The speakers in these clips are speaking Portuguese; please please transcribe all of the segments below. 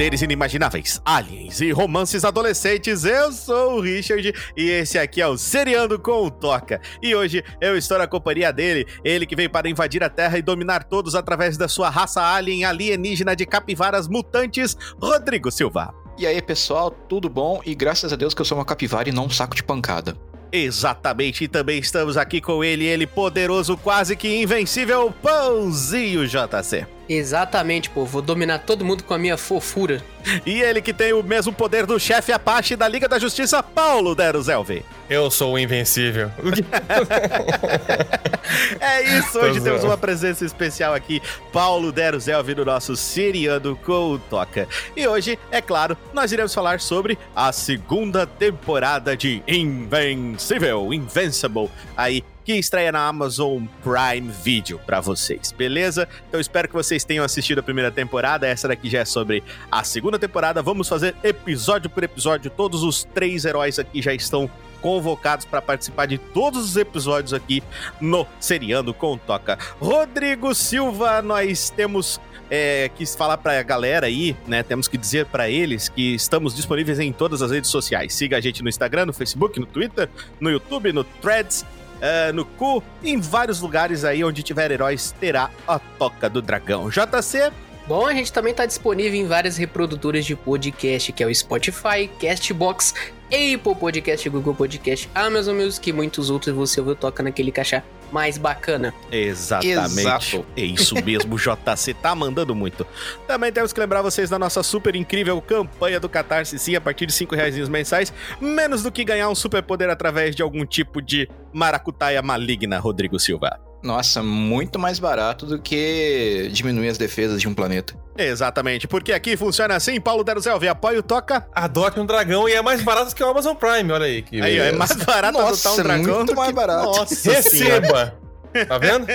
poderes inimagináveis, aliens e romances adolescentes. Eu sou o Richard e esse aqui é o Seriando com o Toca. E hoje eu estou na companhia dele, ele que veio para invadir a Terra e dominar todos através da sua raça alien alienígena de capivaras mutantes, Rodrigo Silva. E aí, pessoal, tudo bom? E graças a Deus que eu sou uma capivara e não um saco de pancada. Exatamente, e também estamos aqui com ele, ele poderoso, quase que invencível, Pãozinho JC. Exatamente, pô, vou dominar todo mundo com a minha fofura. E ele que tem o mesmo poder do chefe Apache da Liga da Justiça, Paulo Deruzelvi. Eu sou o invencível. é isso, hoje temos uma presença especial aqui, Paulo Deruzelvi, no nosso Seriando com Toca. E hoje, é claro, nós iremos falar sobre a segunda temporada de Invencível, Invincible, aí que estreia na Amazon Prime Video para vocês, beleza? Então espero que vocês tenham assistido a primeira temporada. Essa daqui já é sobre a segunda temporada. Vamos fazer episódio por episódio. Todos os três heróis aqui já estão convocados para participar de todos os episódios aqui no Seriando com Toca. Rodrigo Silva, nós temos é, que falar para a galera aí, né? Temos que dizer para eles que estamos disponíveis em todas as redes sociais. Siga a gente no Instagram, no Facebook, no Twitter, no YouTube, no Threads uh, no cu, em vários lugares aí onde tiver heróis, terá a Toca do Dragão. JC, Bom, a gente também está disponível em várias reprodutoras de podcast, que é o Spotify, Castbox, Apple Podcast, Google Podcast, Amazon Music e muitos outros. Você ouviu toca naquele caixa mais bacana. Exatamente. Exato. É isso mesmo, JC tá mandando muito. Também temos que lembrar vocês da nossa super incrível campanha do Catarse, sim, a partir de 5 reais mensais, menos do que ganhar um superpoder através de algum tipo de maracutaia maligna, Rodrigo Silva. Nossa, muito mais barato do que diminuir as defesas de um planeta. Exatamente, porque aqui funciona assim, Paulo Deruzelvi, apoia o Toca. Adote um dragão e é mais barato que o Amazon Prime, olha aí. Que aí, é mais barato Nossa, adotar um dragão muito mais que... barato. Nossa Receba! Tá vendo?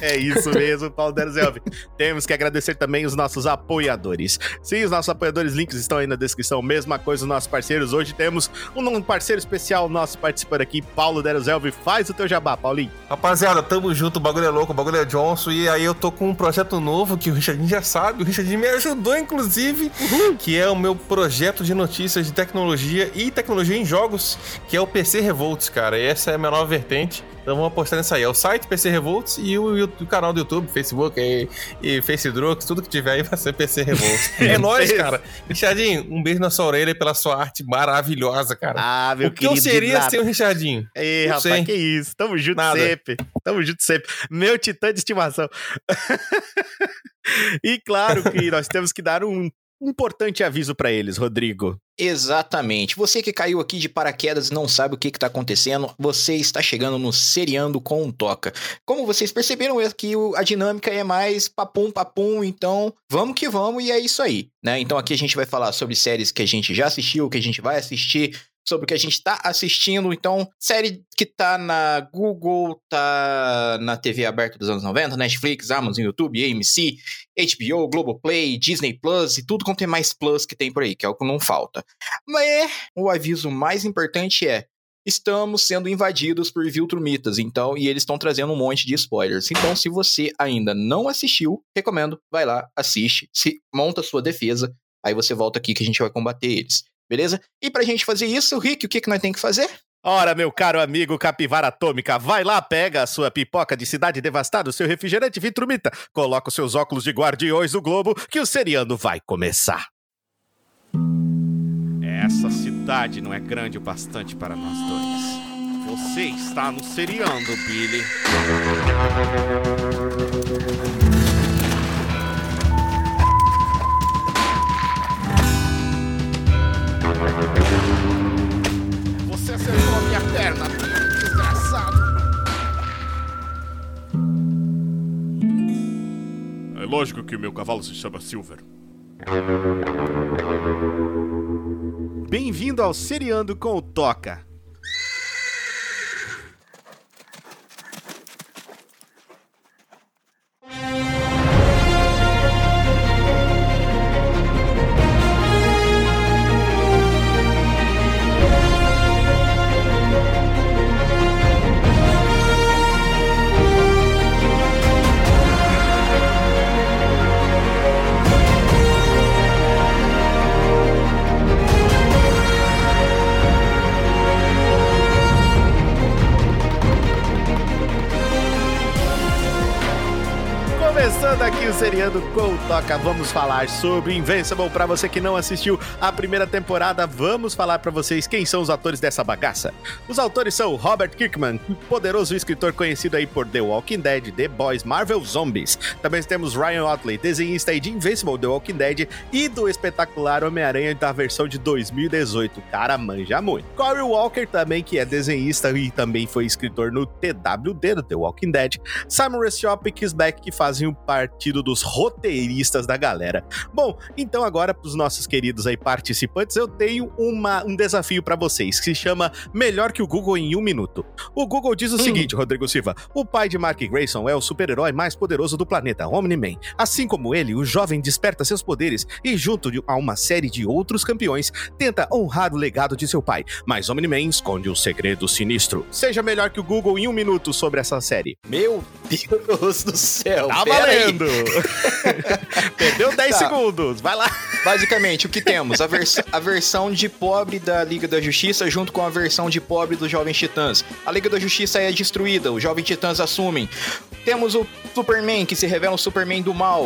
é isso mesmo, Paulo Derzelvi. Temos que agradecer também os nossos apoiadores. Sim, os nossos apoiadores, links estão aí na descrição. Mesma coisa os nossos parceiros. Hoje temos um parceiro especial nosso participando aqui, Paulo Derzelvi. Faz o teu jabá, Paulinho. Rapaziada, tamo junto, o bagulho é louco, o bagulho é Johnson. E aí eu tô com um projeto novo que o Richardinho já sabe. O Richardinho me ajudou, inclusive, uhum. que é o meu projeto de notícias de tecnologia e tecnologia em jogos, que é o PC Revolts, cara. E essa é a minha nova vertente. Então vamos apostar nisso aí. É o site PC Revolts e o, o canal do YouTube, Facebook e, e Facedrux, tudo que tiver aí vai ser PC Revolts. é nóis, cara. Richardinho, um beijo na sua orelha pela sua arte maravilhosa, cara. Ah, meu o que eu seria sem o Richardinho? Ei, rapaz, sei. que isso. Tamo junto Nada. sempre. Tamo junto sempre. Meu titã de estimação. e claro que nós temos que dar um importante aviso para eles, Rodrigo. Exatamente. Você que caiu aqui de paraquedas e não sabe o que está acontecendo, você está chegando no Seriando com um Toca. Como vocês perceberam, aqui a dinâmica é mais papum, papum, então vamos que vamos e é isso aí, né? Então aqui a gente vai falar sobre séries que a gente já assistiu, que a gente vai assistir, sobre o que a gente está assistindo. Então, série que tá na Google, tá na TV aberta dos anos 90, Netflix, Amazon, YouTube, AMC, HBO, Globoplay, Disney Plus e tudo quanto é mais Plus que tem por aí, que é o que não falta. Mas o aviso mais importante é estamos sendo invadidos por Viltrumitas, então, e eles estão trazendo um monte de spoilers. Então, se você ainda não assistiu, recomendo, vai lá, assiste, se monta sua defesa, aí você volta aqui que a gente vai combater eles beleza? E pra gente fazer isso, Rick, o que, que nós temos que fazer? Ora, meu caro amigo Capivara Atômica, vai lá, pega a sua pipoca de cidade devastada, o seu refrigerante Vitrumita, coloca os seus óculos de guardiões do globo, que o seriano vai começar. Essa cidade não é grande o bastante para nós dois. Você está no seriando, Billy. Lógico que o meu cavalo se chama Silver. Bem-vindo ao Seriando com o Toca. that Seriando com Toca, vamos falar sobre Invincible. Para você que não assistiu a primeira temporada, vamos falar para vocês quem são os atores dessa bagaça. Os autores são Robert Kirkman, poderoso escritor conhecido aí por The Walking Dead, The Boys, Marvel Zombies. Também temos Ryan Otley, desenhista aí de Invincible, The Walking Dead e do espetacular Homem-Aranha da versão de 2018. Cara, manja muito. Corey Walker também, que é desenhista e também foi escritor no TWD do The Walking Dead. Simon Restop e Kisbeck, que fazem o partido dos roteiristas da galera. Bom, então agora para os nossos queridos aí participantes, eu tenho uma, um desafio para vocês, que se chama Melhor que o Google em um minuto. O Google diz o hum. seguinte, Rodrigo Silva, o pai de Mark Grayson é o super-herói mais poderoso do planeta, Omni-Man. Assim como ele, o jovem desperta seus poderes e, junto a uma série de outros campeões, tenta honrar o legado de seu pai. Mas Omni-Man esconde um segredo sinistro. Seja melhor que o Google em um minuto sobre essa série. Meu Deus do céu. Tá valendo! Perdeu 10 tá. segundos, vai lá. Basicamente, o que temos? A, vers a versão de pobre da Liga da Justiça junto com a versão de pobre dos Jovens Titãs. A Liga da Justiça é destruída, os Jovens Titãs assumem. Temos o Superman, que se revela um Superman do mal.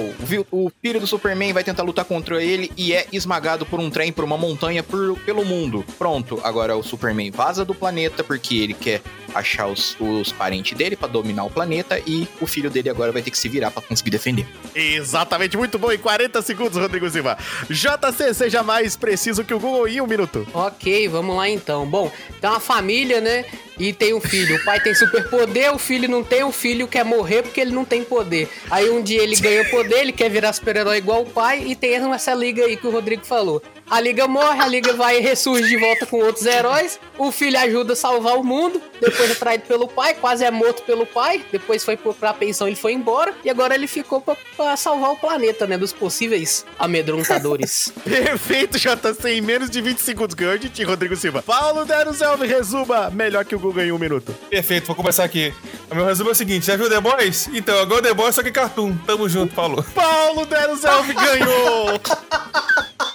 O filho do Superman vai tentar lutar contra ele e é esmagado por um trem, por uma montanha, por, pelo mundo. Pronto, agora o Superman vaza do planeta porque ele quer achar os, os parentes dele para dominar o planeta e o filho dele agora vai ter que se virar para conseguir defender. Exatamente, muito bom. Em 40 segundos, Rodrigo Silva. JC, seja mais preciso que o Google em um minuto. Ok, vamos lá então. Bom, tem uma família, né? E tem um filho. O pai tem superpoder, o filho não tem, o filho quer morrer porque ele não tem poder. Aí um dia ele ganha poder, ele quer virar super-herói igual o pai e tem essa liga aí que o Rodrigo falou. A liga morre, a liga vai e ressurge de volta com outros heróis. O filho ajuda a salvar o mundo. Depois é traído pelo pai, quase é morto pelo pai. Depois foi pra pensão, ele foi embora. E agora ele ficou pra, pra salvar o planeta, né? Dos possíveis amedrontadores. Perfeito, JC. Em menos de 20 segundos ganhou de ti, Rodrigo Silva. Paulo Deruzelvi, resuma. Melhor que o Google em um minuto. Perfeito, vou começar aqui. O meu resumo é o seguinte: já viu The Boys? Então, agora The Boys, só que cartoon. Tamo junto, Paulo. Paulo Deruzelvi ganhou!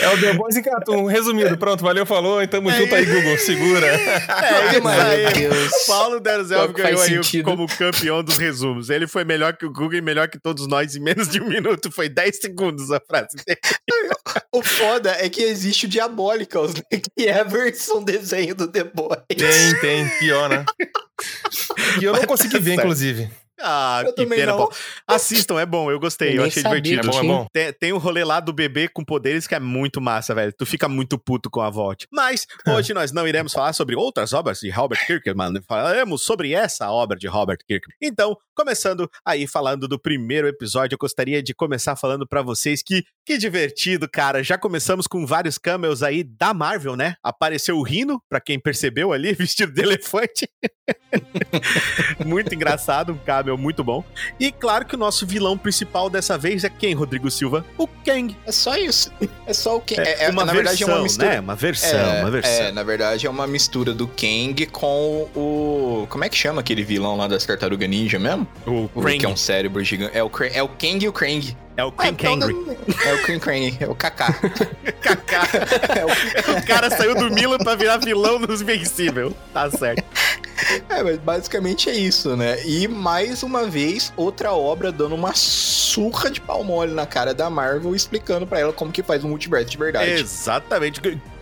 É o The Boys e Cartoon. Resumido, pronto, valeu, falou. E tamo é junto aí, Google. Segura. É isso aí. Deus. Paulo Derzelf ganhou aí sentido. como campeão dos resumos. Ele foi melhor que o Google e melhor que todos nós em menos de um minuto. Foi 10 segundos a frase dele. O foda é que existe o Diabolicals, né? Que é a versão desenho do The Boys. Tem, tem. Pior, né? E eu não consegui tá ver, inclusive. Ah, eu que pena. Bom. Assistam, é bom, eu gostei, eu, eu achei divertido. É bom, é bom. Tem, tem um rolê lá do bebê com poderes que é muito massa, velho. Tu fica muito puto com a voz. Mas hoje nós não iremos falar sobre outras obras de Robert Kirkman, falaremos sobre essa obra de Robert Kirkman. Então, começando aí falando do primeiro episódio, eu gostaria de começar falando para vocês que que divertido, cara. Já começamos com vários cameos aí da Marvel, né? Apareceu o Rino, para quem percebeu ali, vestido de elefante. muito engraçado, um cameo muito bom. E claro que o nosso vilão principal dessa vez é quem, Rodrigo Silva? O Kang. É só isso. É só o Kang. É, é uma na versão, verdade, é uma mistura. Né? Uma versão, é, uma versão. É, na verdade, é uma mistura do Kang com o. Como é que chama aquele vilão lá das Tartaruga Ninja mesmo? O, o Krang. Que é um cérebro gigante. É o, é o Kang e o Krang. É o King Kangry. É o King Kangry, é o Kaká. Kaká. É o... o cara saiu do Milan pra virar vilão dos Invencível. Tá certo. É, mas basicamente é isso, né? E mais uma vez, outra obra dando uma surra de pau mole na cara da Marvel, explicando para ela como que faz um multiverso de verdade. Exatamente.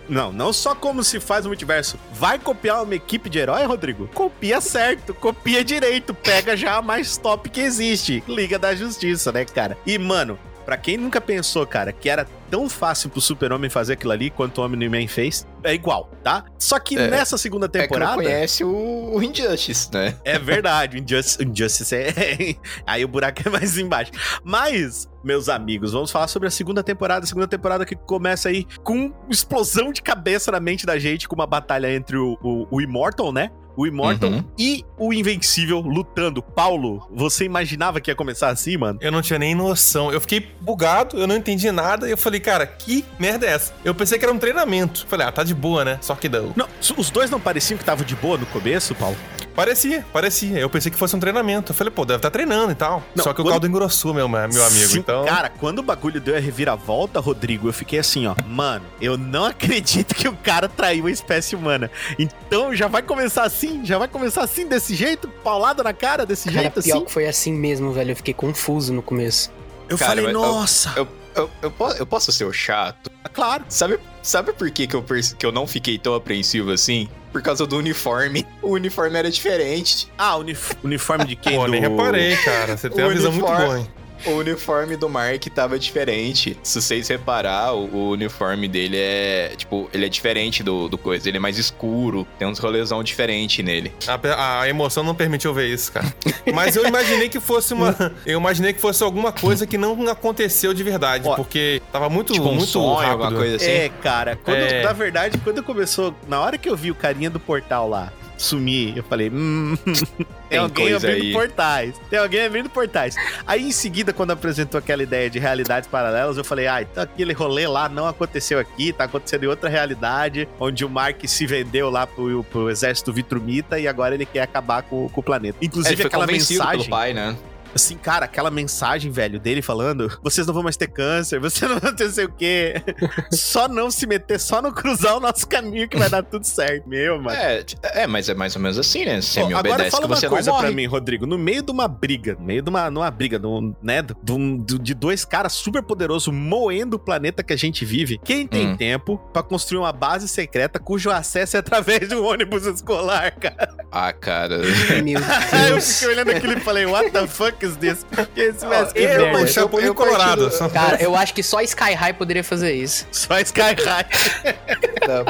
Não, não só como se faz o multiverso. Vai copiar uma equipe de herói, Rodrigo? Copia certo, copia direito, pega já a mais top que existe. Liga da Justiça, né, cara? E, mano, Pra quem nunca pensou, cara, que era tão fácil pro Super-Homem fazer aquilo ali quanto o Omni-Man fez, é igual, tá? Só que é, nessa segunda temporada. É que não conhece o, o Injustice, né? É verdade, o Injustice, Injustice é. Aí o buraco é mais embaixo. Mas, meus amigos, vamos falar sobre a segunda temporada. A segunda temporada que começa aí com explosão de cabeça na mente da gente, com uma batalha entre o, o, o Immortal, né? o Immortal uhum. e o Invencível lutando. Paulo, você imaginava que ia começar assim, mano? Eu não tinha nem noção. Eu fiquei bugado, eu não entendi nada. E eu falei, cara, que merda é essa? Eu pensei que era um treinamento. Falei, ah, tá de boa, né? Só que não. Não, os dois não pareciam que estavam de boa no começo, Paulo? Parecia, parecia. Eu pensei que fosse um treinamento. Eu falei, pô, deve estar treinando e tal. Não, Só que quando- o caldo engrossou, meu, meu amigo. Sim, então. Cara, quando o bagulho deu a reviravolta, Rodrigo, eu fiquei assim, ó. Mano, eu não acredito que o cara traiu a espécie humana. Então já vai começar assim? Já vai começar assim, desse jeito? Paulado na cara, desse Cara, jeito pior assim? que foi assim mesmo, velho. Eu fiquei confuso no começo. Eu Cara, falei, mas eu- nossa. Eu, eu, eu, posso, eu posso ser o chato? Claro. Sabe, sabe por que, que, eu, que eu não fiquei tão apreensivo assim? Por causa do uniforme. O uniforme era diferente. Ah, unif- uniforme de quem? Pô, do... nem reparei, cara. Você tem uma visão muito boa, hein? O uniforme do Mark tava diferente. Se vocês reparar, o, o uniforme dele é. Tipo, ele é diferente do, do coisa. Ele é mais escuro. Tem uns rolezão diferente nele. A, a emoção não permitiu ver isso, cara. Mas eu imaginei que fosse uma. Eu imaginei que fosse alguma coisa que não aconteceu de verdade. Ó, porque tava muito, tipo, um muito sonho, rápido. alguma coisa assim. É, cara, quando, É. na verdade, quando começou, na hora que eu vi o carinha do portal lá sumir, eu falei, hum, tem, alguém abrindo aí. portais, tem alguém abrindo portais. Aí em seguida, quando apresentou aquela ideia de realidades paralelas, eu falei, ah, então aquele rolê lá não aconteceu aqui, tá acontecendo em outra realidade, onde o Mark se vendeu lá pro, pro exército Vitrumita e agora ele quer acabar com, com o planeta. Inclusive aquela mensagem... pelo pai, né? Assim, cara, aquela mensagem, velho, dele falando: vocês não vão mais ter câncer, vocês não vão ter sei o quê. só não se meter, só não cruzar o nosso caminho que vai dar tudo certo. Meu, mano. É, é, mas é mais ou menos assim, né? Você Ó, me agora obedece fala que uma você coisa não morre. pra mim, Rodrigo. No meio de uma briga, no meio de uma, numa briga, num, né, de, um- de dois caras super poderosos moendo o planeta que a gente vive, quem tem Hum. tempo pra construir uma base secreta cujo acesso é através de um ônibus escolar, cara? Ah, cara. Meu Aí eu Deus. fiquei olhando aquilo e falei, what the fuck is this? Que esse que eu- merda. O Chapolin eu Colorado. parti do- só- Cara, eu acho que só Sky High poderia fazer isso. Só Sky High.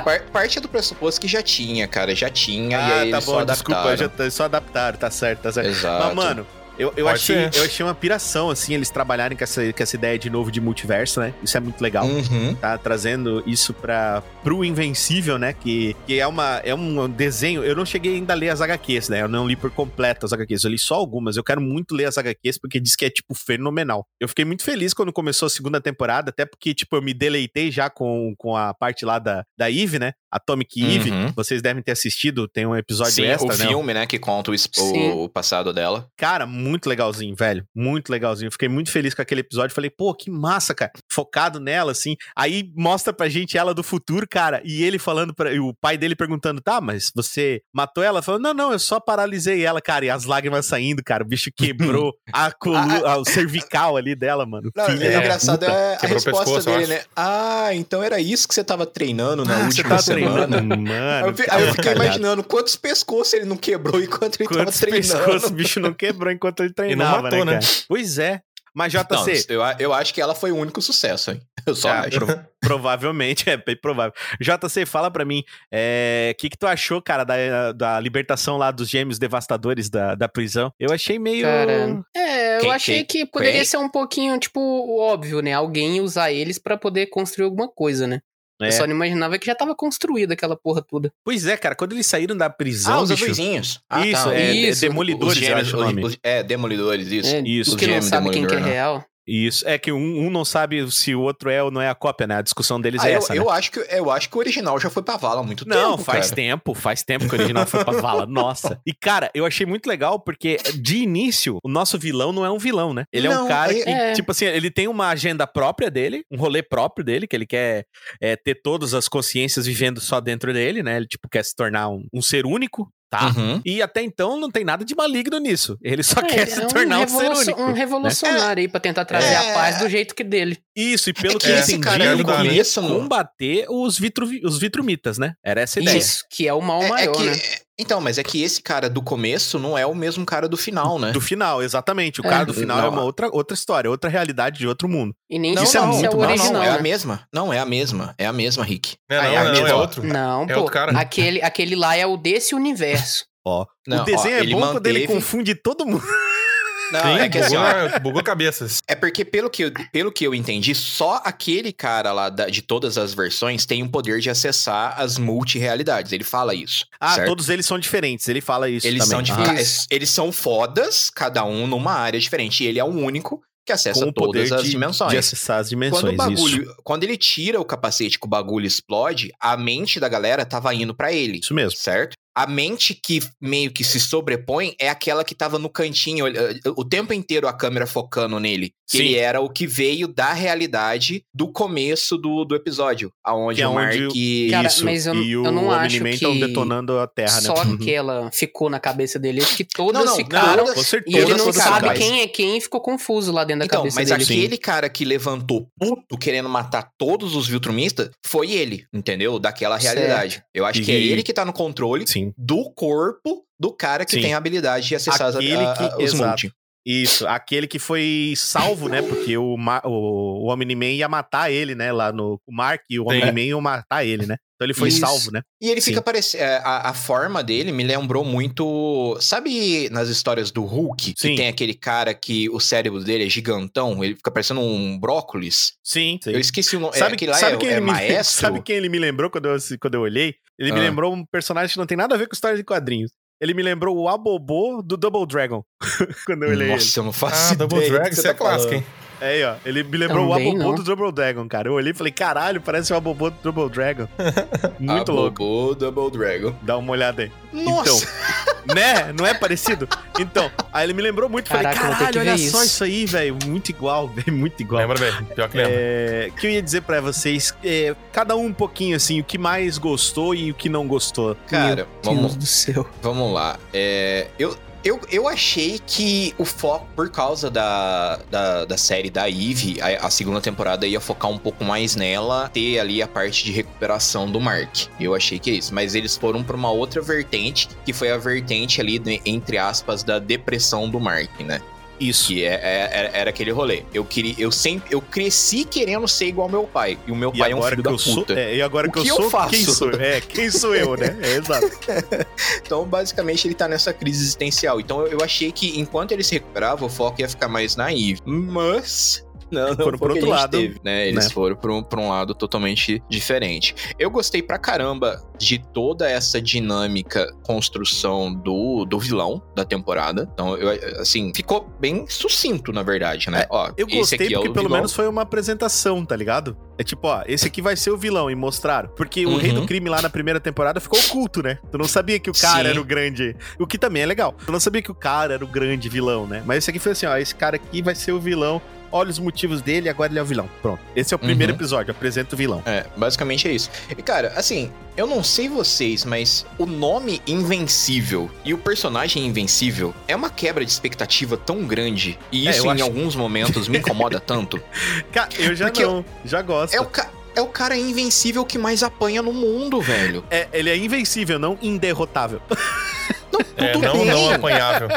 Par- parte do pressuposto que já tinha, cara. Já tinha. e Ah, aí tá eles bom, só desculpa, adaptaram. já tá- só adaptaram, tá certo, tá certo. Exato. Mas, mano, eu, eu, Pode achei, ser. eu achei uma piração, assim, eles trabalharem com essa, com essa ideia de novo de multiverso, né? Isso é muito legal. Uhum. Tá trazendo isso para pro Invencível, né? Que, que é, uma, é um desenho. Eu não cheguei ainda a ler as HQs, né? Eu não li por completo as HQs. Eu li só algumas. Eu quero muito ler as HQs porque diz que é, tipo, fenomenal. Eu fiquei muito feliz quando começou a segunda temporada, até porque, tipo, eu me deleitei já com, com a parte lá da, da Eve, né? Atomic Eve. Uhum. Vocês devem ter assistido. Tem um episódio Sim, extra, o né? filme, né, que conta o, o- o passado dela. Cara, muito legalzinho, velho. Muito legalzinho. Eu Fiquei muito feliz com aquele episódio. Falei, pô, que massa, cara. Focado nela, assim. Aí mostra pra gente ela do futuro, cara. E ele falando pra. e o pai dele perguntando, tá, mas você matou ela? Falando, não, não, eu só paralisei ela, cara. E as lágrimas saindo, cara. O bicho quebrou a coluna, o cervical ali dela, mano. Não, Filha é, engraçado puta. é a Quebrou resposta pescoço, dele, né? Ah, então era isso que você tava treinando na Ah, você última tá semana. treinando, Aí mano. eu, aí eu fiquei calhado. imaginando quantos pescoços ele não quebrou enquanto ele Quantos tava treinando. pescoços o bicho não quebrou enquanto ele treinava, matou, né, né? Pois é. Mas Não, JC, eu, eu acho que ela foi o único sucesso, hein? Eu só Ah, acho. pro- provavelmente, é bem provável. JC, fala pra mim, o que, que tu achou, cara, da, da libertação lá dos gêmeos devastadores da, da prisão? Eu achei meio. Cara, é, eu Quem- achei quem- que poderia quem? ser um pouquinho, tipo, óbvio, né? Alguém usar eles pra poder construir alguma coisa, né? É. Eu só não imaginava que já tava construída aquela porra toda. Pois é, cara, quando eles saíram da prisão, Ah, os bicho, azuisinhos. Ah, Isso, tá. é, Isso, é Demolidores, Os eu gêmeos, acho o nome. os- é, Demolidores, isso. É, Isso, o que não sabe quem que é né? real. Isso, é que um, um não sabe se o outro é ou não é a cópia, né? A discussão deles Ah, é eu, essa, né? eu acho que, eu acho que o original já foi pra vala há muito Não, tempo, faz cara. tempo, faz tempo que o original foi pra vala. Nossa. E, cara, eu achei muito legal porque, de início, o nosso vilão não é um vilão, né? Ele é um Não, cara é- que, é. tipo assim, ele tem uma agenda própria dele, um rolê próprio dele, que ele quer é, ter todas as consciências vivendo só dentro dele, né? Ele, tipo, quer se tornar um, um ser único, tá? Uhum. E até então não tem nada de maligno nisso. Ele só É, quer ele se é tornar um, ser revolucio- único. um revolucionário aí pra tentar trazer É. a paz do jeito que dele. Isso, e pelo É que que eu esse entendi, cara, ele queria começo, no- combater os, vitru, os vitrumitas, né? Era essa a ideia. Isso, que é o mal É- é maior, que- né? Então, mas é que esse cara do começo não é o mesmo cara do final, né? Do final, exatamente. O É. cara do final Não. é uma outra, outra história, outra realidade de outro mundo. E nem Não, Isso é não, é muito o massa. não, original, não, é né? a mesma. Não, é a mesma. É a mesma, Rick. É, não, Aí, não, aquele- é outro. Não, É pô. outro cara. Aquele, aquele lá é o desse universo. Ó, Não, o desenho ó, é ele bom quando ele manteve- confunde todo mundo. Não, Sim, é que assim, ó, bugou, bugou cabeças. É porque, pelo que, eu, pelo que eu entendi, só aquele cara lá da- de todas as versões tem o poder de acessar as multirealidades. Ele fala isso. Ah, certo? todos eles são diferentes. Ele fala isso Eles também. são, Ah, Isso. eles são fodas, cada um numa área diferente. E ele é o único que acessa com o poder todas as de, dimensões. de acessar as dimensões. Quando o bagulho, Isso. quando ele tira o capacete que o bagulho explode, a mente da galera tava indo pra ele, isso mesmo. certo? A mente que meio que se sobrepõe é aquela que tava no cantinho, o tempo inteiro a câmera focando nele. Que Sim. ele era o que veio da realidade do começo do, do episódio. Aonde Que é o Mark. onde Cara, isso, mas eu- e eu o não acho que estão detonando a Terra, Só né? aquela ficou na cabeça dele. Acho que todas Não, não, ficaram. todas- com certeza. E ele não todas sabe ficaram. quem é quem e ficou confuso lá dentro da Então, cabeça mas dele. aquele cara que levantou puto querendo matar todos os Viltrumistas foi ele, entendeu? Daquela realidade. Eu acho que é E- ele que tá no controle Sim. Do corpo do cara que Sim. tem a habilidade de acessar Aquele a- a- que- os exato. multi. Isso, aquele que foi salvo, né? Porque o, o, o Omni-Man ia matar ele, né? Lá no o Mark e o Sim. Omni-Man iam matar ele, né? Então ele foi Isso. salvo, né? E ele Sim. fica parecendo. A, a forma dele me lembrou muito. Sabe nas histórias do Hulk? Sim. Que tem aquele cara que o cérebro dele é gigantão, ele fica parecendo um brócolis. Sim. Eu esqueci o nome. Sabe, é, aquele lá sabe é, quem é ele me, maestro? sabe quem ele me lembrou quando eu, quando eu olhei? Ele me Ah. lembrou um personagem que não tem nada a ver com história de quadrinhos. Ele me lembrou o Abobô do Double Dragon. quando eu olhei ele. Nossa, eu não faço Ah, ideia. Double do que Drag, você isso é tá clássico, falando. hein? É aí, ó. Ele me lembrou Também o Abobô não. do Double Dragon, cara. Eu olhei e falei, caralho, parece o Abobô do Double Dragon. Muito louco. Abobo Double Dragon. Dá uma olhada aí. Nossa! né? Não é parecido? Então, aí ele me lembrou muito. Falei, Caraca, ter caralho, olha só isso." isso aí, velho. Muito igual, velho. Muito igual. Lembra bem, pior que lembra. É, que eu ia dizer pra vocês, é, cada um um pouquinho assim, o que mais gostou e o que não gostou. Cara, Meu vamos, Deus do céu. Vamos lá. É, eu, eu, eu achei que o foco, por causa da, da, da série da Eve, a, a segunda temporada ia focar um pouco mais nela, ter ali a parte de recuperação do Mark. Eu achei que é isso. Mas eles foram pra uma outra vertente, que foi a vertente ali, entre aspas, da depressão do Mark, né? Isso. Que é, é- era, era aquele rolê. Eu queria, eu sempre, eu cresci querendo ser igual ao meu pai. E o meu E pai é um filho que da eu sou, puta. é, e agora O que eu que eu sou, faço? quem sou? É, quem sou eu, né? É exato. Então, basicamente, ele tá nessa crise existencial. Então, eu, eu achei que enquanto ele se recuperava, o foco ia ficar mais na Eve. Mas. Não, não Foram pro outro lado, teve, né? Eles né? foram pra um, pra um lado totalmente diferente. Eu gostei pra caramba de toda essa dinâmica, construção do, do vilão da temporada. Então, eu, assim, ficou bem sucinto, na verdade, né? Ó, É, Eu esse gostei é porque o pelo vilão. menos foi uma apresentação, tá ligado? É tipo, ó, esse aqui vai ser o vilão e mostraram. Porque o rei do Uhum. crime lá na primeira temporada ficou oculto, né? Tu não sabia que o cara Sim. era o grande. O que também é legal. Tu não sabia que o cara era o grande vilão, né? Mas esse aqui foi assim, ó, esse cara aqui vai ser o vilão. Olha os motivos dele e agora ele é o vilão. Pronto. Esse é o primeiro Uhum. episódio, apresenta o vilão. É, basicamente é isso. E cara, assim, eu não sei vocês, mas o nome Invencível e o personagem Invencível é uma quebra de expectativa tão grande. E É, isso eu em acho- alguns momentos me incomoda tanto. Cara, eu já Porque não, já gosto. É o, ca- é o cara invencível que mais apanha no mundo, velho. É, ele é invencível, não inderrotável. É, tudo não, bem. não apanhável.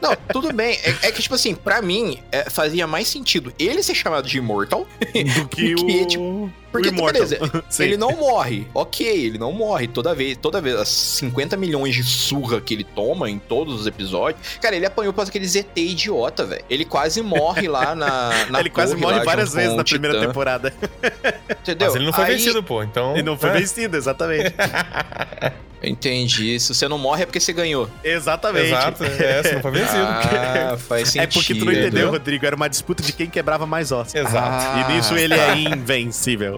Não, tudo bem. É, é que, tipo assim, pra mim, é, fazia mais sentido ele ser chamado de Immortal. Do que Porque, o. tipo, Porque, beleza, ele não morre. Ok, ele não morre. Toda vez, toda vez, as 50 milhões de surra que ele toma em todos os episódios. Cara, ele apanhou por aquele ZT idiota, velho. Ele quase morre lá na. na ele quase morre lá, várias vezes na primeira Titã, temporada. Entendeu? Mas ele não foi Aí- vencido, pô. Então. E não foi é. vencido, exatamente. Entendi. Se você não morre é porque você ganhou. Exatamente. Exato, é, você não foi vencido. Ah, faz sentido. É porque tu não entendeu, Rodrigo. Era uma disputa de quem quebrava mais ossos. Exato. Ah, E nisso ele é invencível.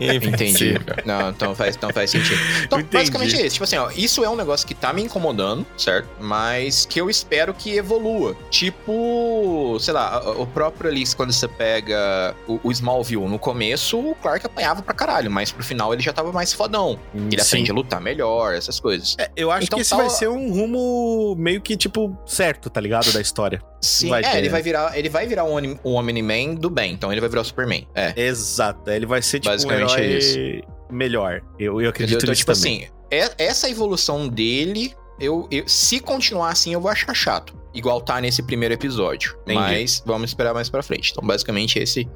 Entendi. Não, então faz, então faz sentido. Então, Entendi. basicamente é isso. Tipo assim, ó, isso é um negócio que tá me incomodando, certo? Mas que eu espero que evolua. Tipo, sei lá, o próprio ali, quando você pega o, o Smallville, no começo, o Clark apanhava pra caralho, mas pro final ele já tava mais fodão. Ele Sim. aprende a lutar melhor, essas coisas. É, eu acho Então que esse tá- vai ser um rumo meio que, tipo, certo, tá ligado? Da história. Sim, vai é, ter. ele vai virar, ele vai virar um, um Omni-Man do bem, então ele vai virar o Superman. É. Exato. Ele vai ser, tipo, Basicamente é herói melhor. Eu, eu acredito? Então, nisso tipo também. assim, é- essa evolução dele, eu, eu- se continuar assim, eu vou achar chato. Igual tá nesse primeiro episódio. Entendi. Mas vamos esperar mais pra frente. Então, basicamente, esse.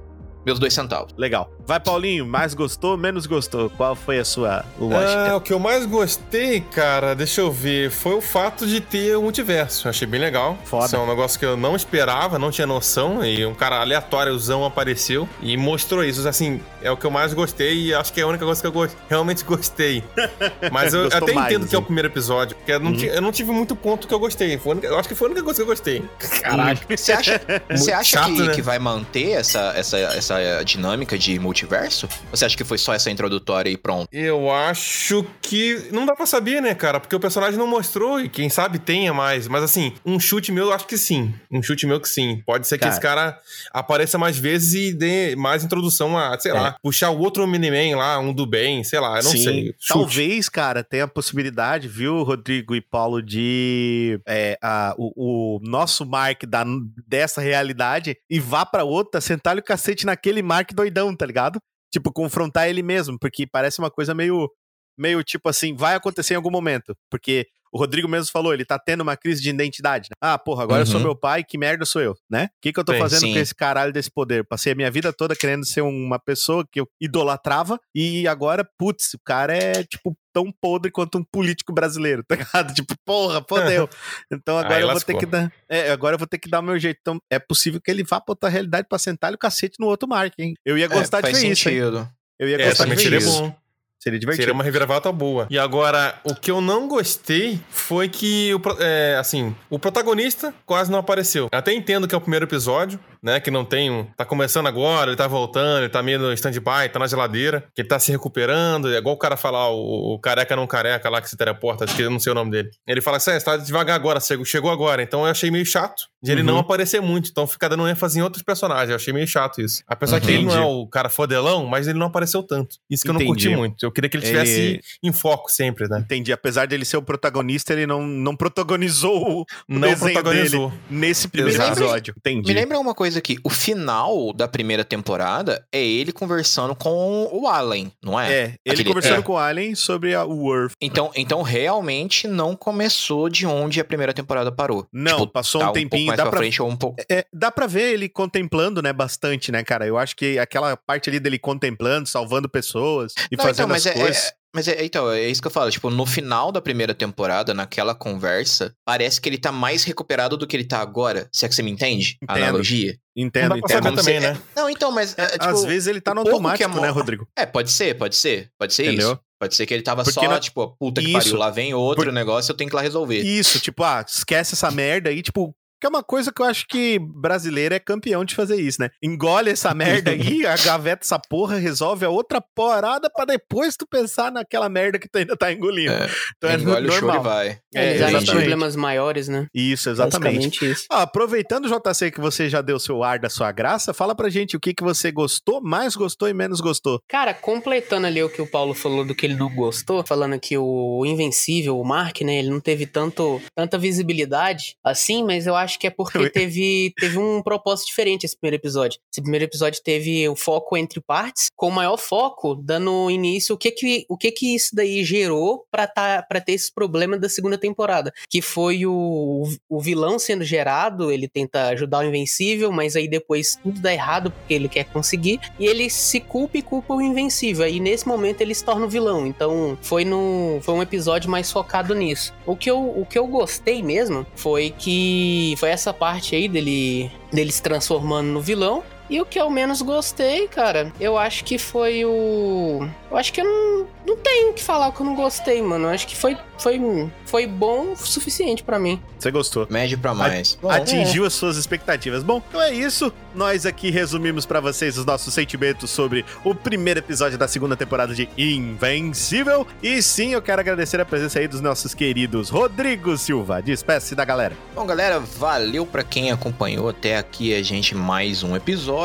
Meus dois centavos. Legal. Vai, Paulinho. Mais gostou, menos gostou? Qual foi a sua lógica? Ah, o que eu mais gostei, cara, deixa eu ver, foi o fato de ter o multiverso. Achei bem legal. Foda. Isso é um negócio que eu não esperava, não tinha noção. E um cara aleatóriozão apareceu e mostrou isso. Assim, é o que eu mais gostei e acho que é a única coisa que eu go- realmente gostei. Mas eu até mais, entendo que é o primeiro episódio, porque eu não, Uhum. eu não tive muito ponto que eu gostei. Única- eu acho que foi a única coisa que eu gostei. Caralho. Você acha, você acha chato, que, né? que vai manter essa, essa, essa dinâmica de multiverso? Ou você acha que foi só essa introdutória e pronto? Eu acho que não dá pra saber, né, cara? Porque o personagem não mostrou e quem sabe tenha mais. Mas assim, um chute meu eu acho que sim. Um chute meu que sim. Pode ser que Cara. esse cara apareça mais vezes e dê mais introdução a, sei É. lá, puxar o outro Miniman lá, um do bem, sei lá, eu não Sim. sei. Chute. Talvez, cara, tenha a possibilidade, viu, Rodrigo e Paulo, de é, a- o, o nosso Mark da, dessa realidade e vá pra outra, sentar o cacete naquele Mark doidão, tá ligado? Tipo, confrontar ele mesmo, porque parece uma coisa meio, meio tipo assim, vai acontecer em algum momento. Porque o Rodrigo mesmo falou, ele tá tendo uma crise de identidade. né? Ah, porra, agora eu sou Uhum. meu pai, que merda sou eu, né? O que, que eu tô Sim, fazendo sim. com esse caralho desse poder? Passei a minha vida toda querendo ser uma pessoa que eu idolatrava e agora, putz, o cara é, tipo, tão podre quanto um político brasileiro, tá ligado? Tipo, porra, fodeu. Então agora Aí eu vou ter que dar. É, agora eu vou ter que dar o meu jeito. Então é possível que ele vá pra outra realidade pra sentar o cacete no outro Mark, hein? Eu ia gostar é, de ver isso, hein? sentido. Eu ia É, gostar de também ver isso. bom. Seria divertido. Seria uma reviravolta boa. E agora, o que eu não gostei foi que, o, é, assim, o protagonista quase não apareceu. Eu até entendo que é o primeiro episódio, né? Que não tem um. Tá começando agora, ele tá voltando, ele tá meio no stand-by, tá na geladeira, que ele tá se recuperando. É igual o cara falar, o, o careca não careca lá que se teleporta, acho que eu não sei o nome dele. Ele fala assim: "É, você tá devagar agora, chegou, chegou agora. Então eu achei meio chato de ele Uhum. não aparecer muito. Então fica dando ênfase em outros personagens. Eu achei meio chato isso. Apesar que ele não é o cara fodelão, mas ele não apareceu tanto. Isso que eu não curti muito. Eu queria que ele Ele- tivesse em foco sempre, né? Entendi. Apesar dele ser o protagonista, ele não, não protagonizou o Não desenho protagonizou. nesse primeiro Exato. episódio. Entendi. Me lembra uma coisa aqui, o final da primeira temporada é ele conversando com o Allen, não é? É, ele Aquele- conversando é. com o Alien sobre a, o Earth. Então, então realmente não começou de onde a primeira temporada parou. Não, Tipo, passou tá um tempinho. mais dá pra pra, frente ou um pouco. é, dá pra ver ele contemplando, né, bastante, né, cara? Eu acho que aquela parte ali dele contemplando, salvando pessoas e Não, fazendo então, mas as é, coisas. É- mas é, então, é isso que eu falo. Tipo, no final da primeira temporada, naquela conversa, parece que ele tá mais recuperado do que ele tá agora. Se é que você me entende? A analogia. Entendo, não entendo. também, se- né? Não, então, mas. é, tipo, Às vezes ele tá no o pouco que automático, é né, Rodrigo? É, pode ser, pode ser. Pode ser Entendeu? isso. Pode ser que ele tava Porque só, na- tipo, puta que Isso. pariu, lá vem outro Por- negócio, eu tenho que ir lá resolver. Isso, tipo, ah, esquece essa merda aí, tipo. Que é uma coisa que eu acho que brasileiro é campeão de fazer isso, né? Engole essa merda aí, agaveta essa porra, resolve a outra porada pra depois tu pensar naquela merda que tu ainda tá engolindo. É, então é Engole o choro e normal. vai. É, Eles acham exatamente. problemas maiores, né? Isso, exatamente. Isso. Ah, aproveitando, JC, que você já deu seu ar da sua graça, fala pra gente o que, que você gostou, mais gostou e menos gostou. Cara, completando ali o que o Paulo falou do que ele não gostou, falando que o Invencível, o Mark, né, ele não teve tanto, tanta visibilidade assim, mas eu acho que é porque teve, teve um propósito diferente esse primeiro episódio. Esse primeiro episódio teve o foco entre partes, com o maior foco dando início o que que, o que, que isso daí gerou pra, tá, pra ter esses problemas da segunda temporada, que foi o, o vilão sendo gerado, ele tenta ajudar o Invencível, mas aí depois tudo dá errado porque ele quer conseguir, e ele se culpa e culpa o Invencível, aí nesse momento ele se torna o vilão, então foi, no, foi um episódio mais focado nisso. O que, eu, o que eu gostei mesmo foi que foi essa parte aí dele, dele se transformando no vilão, e o que eu menos gostei, cara, eu acho que foi o. Eu acho que eu não, não tenho o que falar que eu não gostei, mano. Eu acho que foi, foi, foi bom o suficiente pra mim. Você gostou? Médio pra mais. Bom, Atingiu as suas expectativas. Bom, então é isso. Nós aqui resumimos pra vocês os nossos sentimentos sobre o primeiro episódio da segunda temporada de Invencível. E sim, eu quero agradecer a presença aí dos nossos queridos Rodrigo Silva. Despeça-se da galera. Bom, galera, valeu pra quem acompanhou até aqui a gente mais um episódio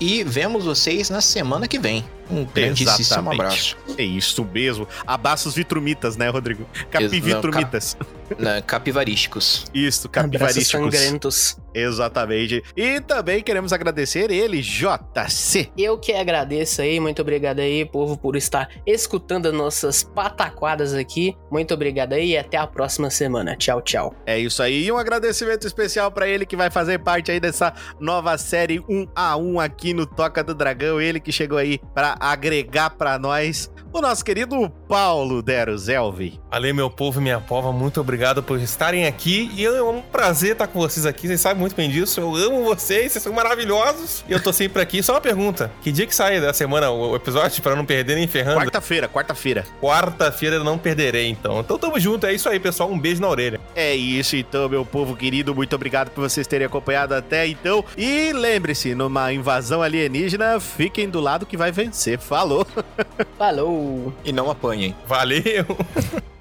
e vemos vocês na semana que vem. Um grandíssimo Exatamente. abraço. É isso mesmo. Abraços vitrumitas, né, Rodrigo? Capivitrumitas. Na capivarísticos. Isso, Abraços capivarísticos. sangrentos. Exatamente. E também queremos agradecer ele, JC. Eu que agradeço aí, muito obrigado aí, povo, por estar escutando as nossas pataquadas aqui. Muito obrigado aí e até a próxima semana. Tchau, tchau. É isso aí. E um agradecimento especial pra ele que vai fazer parte aí dessa nova série 1 a 1 aqui no Toca do Dragão. Ele que chegou aí pra agregar para nós o nosso querido Paulo Dero Zelvi. Valeu, meu povo e minha pova, muito obrigado por estarem aqui. E é um prazer estar com vocês aqui, vocês sabem muito bem disso. Eu amo vocês, vocês são maravilhosos. E eu tô sempre aqui. Só uma pergunta: que dia que sai da semana o episódio para não perder nem ferrando? Quarta-feira, quarta-feira. Quarta-feira eu não perderei, então. Então tamo junto, é isso aí, pessoal. Um beijo na orelha. É isso, então, meu povo querido. Muito obrigado por vocês terem acompanhado até então. E lembre-se, numa invasão alienígena, fiquem do lado que vai vencer. Falou! Falou! E não apanhem. Valeu!